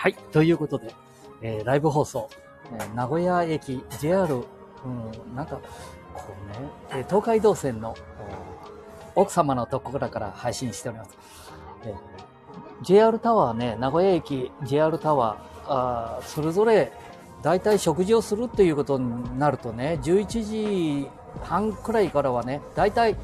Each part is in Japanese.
はい、ということで、えーライブ放送、えー名古屋駅 JR、うん、なんか、こうね、えー東海道線の奥様のところから配信しております。えー JR タワーね、名古屋駅 JR タワー、あーそれぞれ大体食事をするっていうことになるとね、11時半くらいからはね、大体、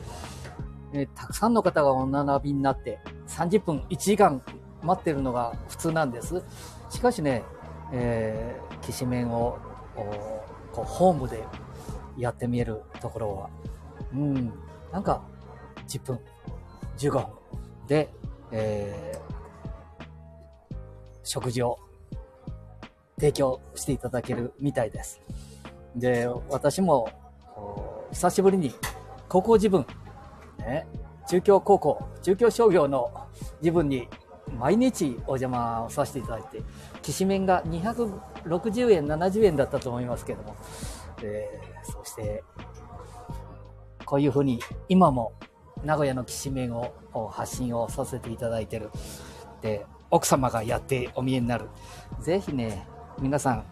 えーたくさんの方がお並びになって、30分、1時間待ってるのが普通なんです。しかしね、えー、きしめんを、こう、ホームでやってみえるところは、うん、なんか、10分、15分で、えー食事を提供していただけるみたいです。で、私も、久しぶりに高校自分、ね、中京高校、中京商業の自分に毎日お邪魔をさせていただいて、きしめんが260円、70円だったと思いますけども、えーそして、こういうふうに今も名古屋のきしめんを発信をさせていただいてる。で、奥様がやってお見えになる。ぜひね、皆さん、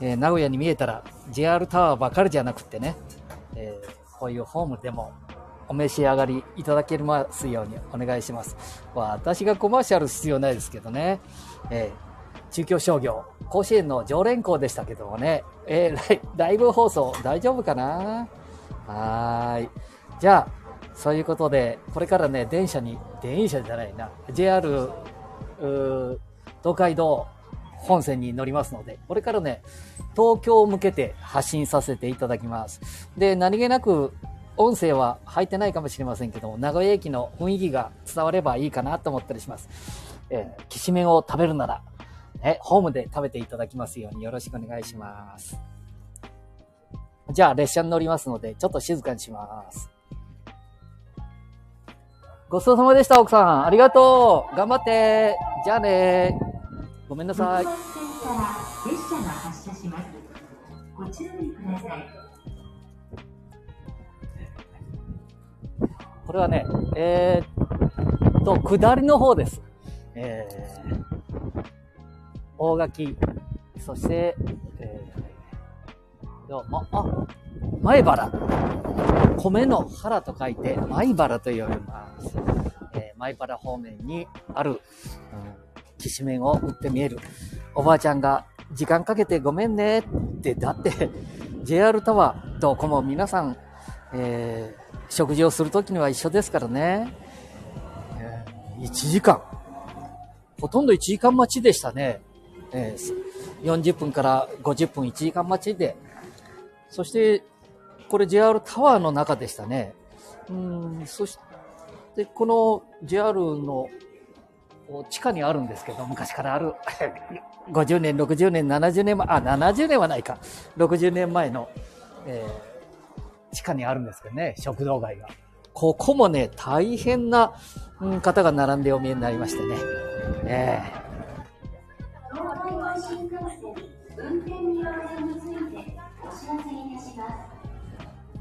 えー名古屋に見えたら JR タワーばかりじゃなくってね、えーこういうホームでもお召し上がりいただけますようにお願いします。私がコマーシャル必要ないですけどね、えー中京商業、甲子園の常連校でしたけどもね、えー ライブ放送大丈夫かな？はい。じゃあ、そういうことで、これからね、電車に、電車じゃないな、JR、東海道本線に乗りますので、これからね、東京を向けて発信させていただきます。で、何気なく、音声は入ってないかもしれませんけども、名古屋駅の雰囲気が伝わればいいかなと思ったりします。えー、きしめんを食べるなら、ね、ホームで食べていただきますようによろしくお願いします。じゃあ、列車に乗りますので、ちょっと静かにします。ごちそうさまでした、奥さん。ありがとう。頑張って。じゃあね。ごめんなさい。ご注意ください。これはね、えーっと、下りの方です。えー、大垣、そして、えー、とま、あ、前原。米の原と書いて、前原と呼びます。えー前原方面にある、うん、きしめんを売ってみえる。おばあちゃんが、時間かけてごめんねって、だって、JR タワー、どこも皆さん、えー食事をするときには一緒ですからね。1時間。ほとんど1時間待ちでしたね。えー40分から50分1時間待ちで。そして、これ JR タワーの中でしたね。うん、そして、この JR の地下にあるんですけど、昔からある、50年、60年、70年前、あ、70年はないか。60年前の、えー地下にあるんですけどね、食堂街が。ここもね、大変な、うん方が並んでお見えになりましてね。え東海道新幹線運転見合わせについてお知らせいたします。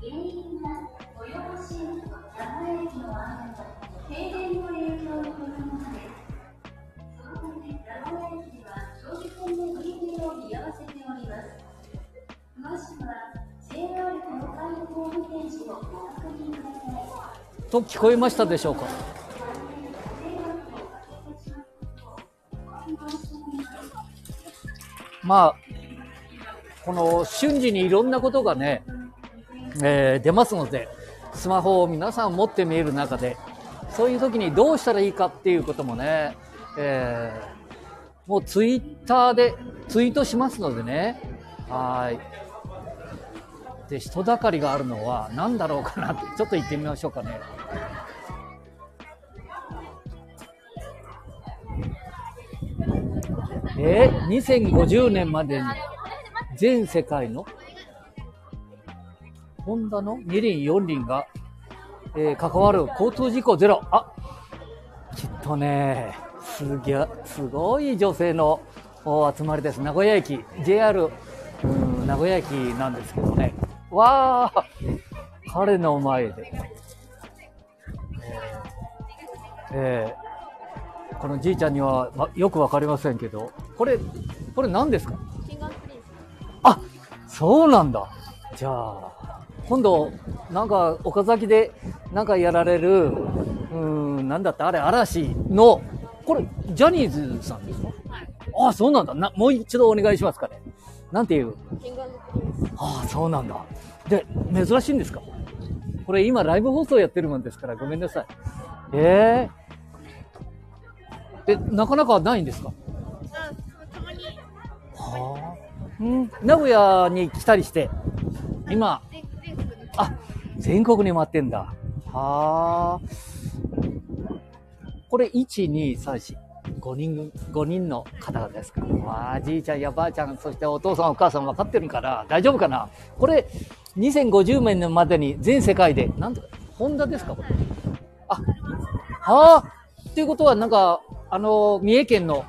原因は豊橋線名古屋駅の間と停電の影響によるものです。そのため名古屋駅では長時間の運転を見合わせております。詳しくはと聞こえましたでしょうか？まあ、この瞬時にいろんなことがね、えー出ますので、スマホを皆さん持って見える中で、そういう時にどうしたらいいかっていうこともね、えーもうツイッターでツイートしますのでね、はい。で、人だかりがあるのは何だろうかなって、ちょっと行ってみましょうかね。えー、2050年までに全世界のホンダの2輪4輪が、えー関わる交通事故ゼロ。あきっとね、すげ、すごい女性の集まりです。名古屋駅、JR、うん、名古屋駅なんですけどね。わあ彼の前で。えーえーこのじいちゃんには、ま、よくわかりませんけど、これ、これ何ですか？あ、そうなんだ。じゃあ、今度、なんか、岡崎で、なんかやられる、うーん、なんだって、あれ、嵐の、これ、ジャニーズさんですか？あ、そうなんだ。な、もう一度お願いしますかね。なんていう？キングプリンス。ああ、そうなんだ。で、珍しいんですか？これ今ライブ放送やってるもんですからごめんなさい。えええ、なかなかないんですか？はあ。うん。名古屋に来たりして、今。あ、全国に回ってんだ。はあ。これ、1、2、3、4、5人、5人の方々ですか。わあ、じいちゃんやばあちゃん、そしてお父さんお母さん分かってるから、大丈夫かな？これ、2050年までに全世界で、なんとか、ホンダですか？これ。あ、はあ？っていうことは、なんか、あの、三重県の、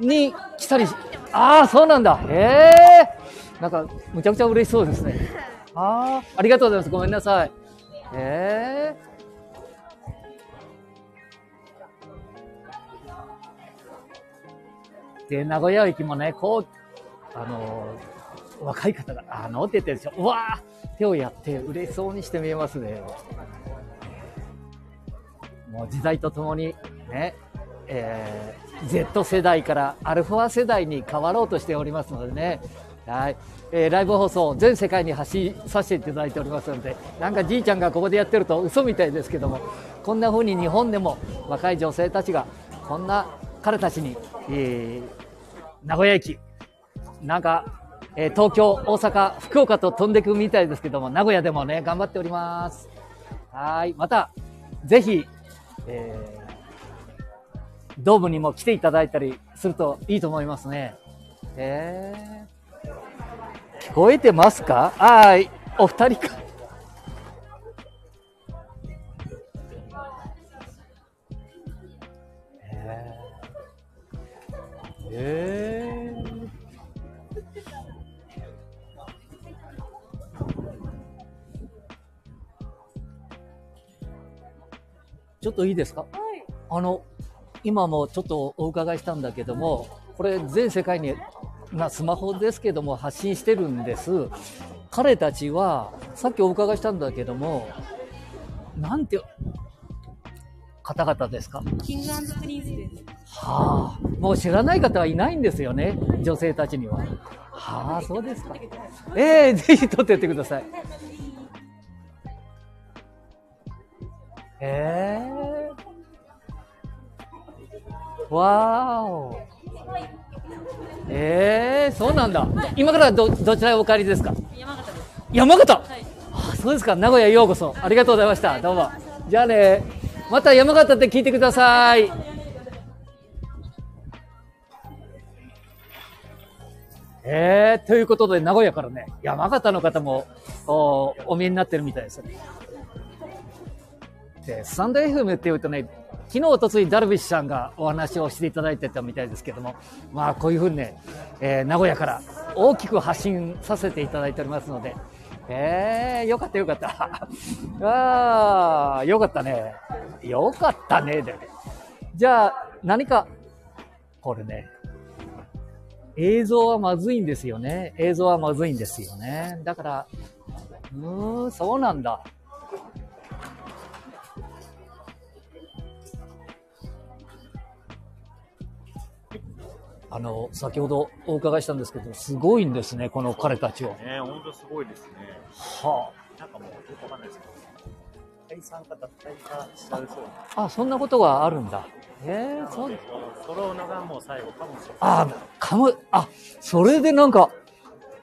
うん、に来たりし、ああ、そうなんだ。へえ。なんか、むちゃくちゃ嬉しそうですね。ああ、ありがとうございます。ごめんなさい。へえ。で、名古屋駅もね、こう、あの、若い方が、あの、って言ってるでしょ。うわー手をやって嬉しそうにして見えますね。もう時代とともに、ね、えー、Z 世代からアルファ世代に変わろうとしておりますのでね。はい。えー、ライブ放送全世界に発信させていただいておりますので、なんかじいちゃんがここでやってると嘘みたいですけども、こんな風に日本でも若い女性たちが、こんな彼たちに、えー名古屋駅、なんか、えー東京、大阪、福岡と飛んでいくみたいですけども、名古屋でもね、頑張っております。はい。また、ぜひ、えードームにも来ていただいたりするといいと思いますね。えー、聞こえてますか？はい。お二人か。えーえちょっといいですか？あの、今もちょっとお伺いしたんだけども、これ全世界に、まあスマホですけども発信してるんです。彼たちは、さっきお伺いしたんだけども、なんて、方々ですか？キングプリンスです。はあ、もう知らない方はいないんですよね、女性たちには。はあ、そうですか。ええぜひ撮ってやってください。ええわーお。ええそうなんだ。今からど、どちらへお帰りですか？山形です。山形？はい。あそうですか。名古屋へようこそ。ありがとうございました。どうも。じゃあね。また山形って聞いてください。えー、ということで、名古屋からね、山形の方もおお見えになってるみたいですね。で、スタンド FM っていうとね、昨日、おとつい、ダルビッシュさんがお話をしていただいてたみたいですけども、まあ、こういうふうにね、えー名古屋から大きく発信させていただいておりますので、えー、よかったよかった。ああ、よかったね。よかったね。でじゃあ、何か、これね、映像はまずいんですよね。映像はまずいんですよね。だから、うーん、そうなんだ。あの、先ほどお伺いしたんですけど、すごいんですね、この彼たちは。ね、本当すごいですね。はなんかもう、よくわかんないですけど、あ。あ、そんなことがあるんだ。ええそうなので、。揃うのがもう最後かもしれない。あ、かむ、あ、それでなんか、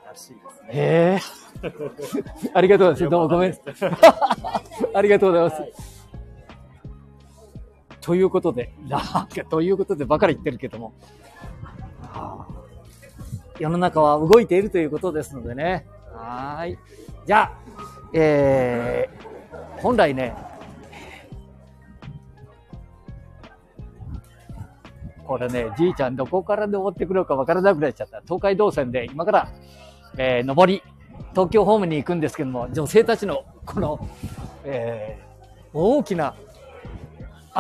らしいですね。へえ。ありがとうございます。どうもごめん。ありがとうございます。ということで、なんか、ということでばかり言ってるけども、はあ世の中は動いているということですのでね。はい。じゃあ、えー、本来ね、これね、じいちゃんどこから登ってくるのかわからなくなっちゃった。東海道線で今から、えー、上り、東京方面に行くんですけども、女性たちのこの、えー、大きな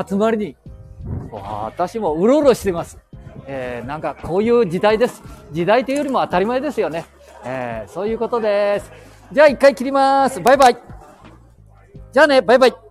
集まりに、私もうろうろしてます。えー、なんかこういう時代です。時代というよりも当たり前ですよね。えー、そういうことです。じゃあ一回切ります。バイバイ。じゃあね、バイバイ。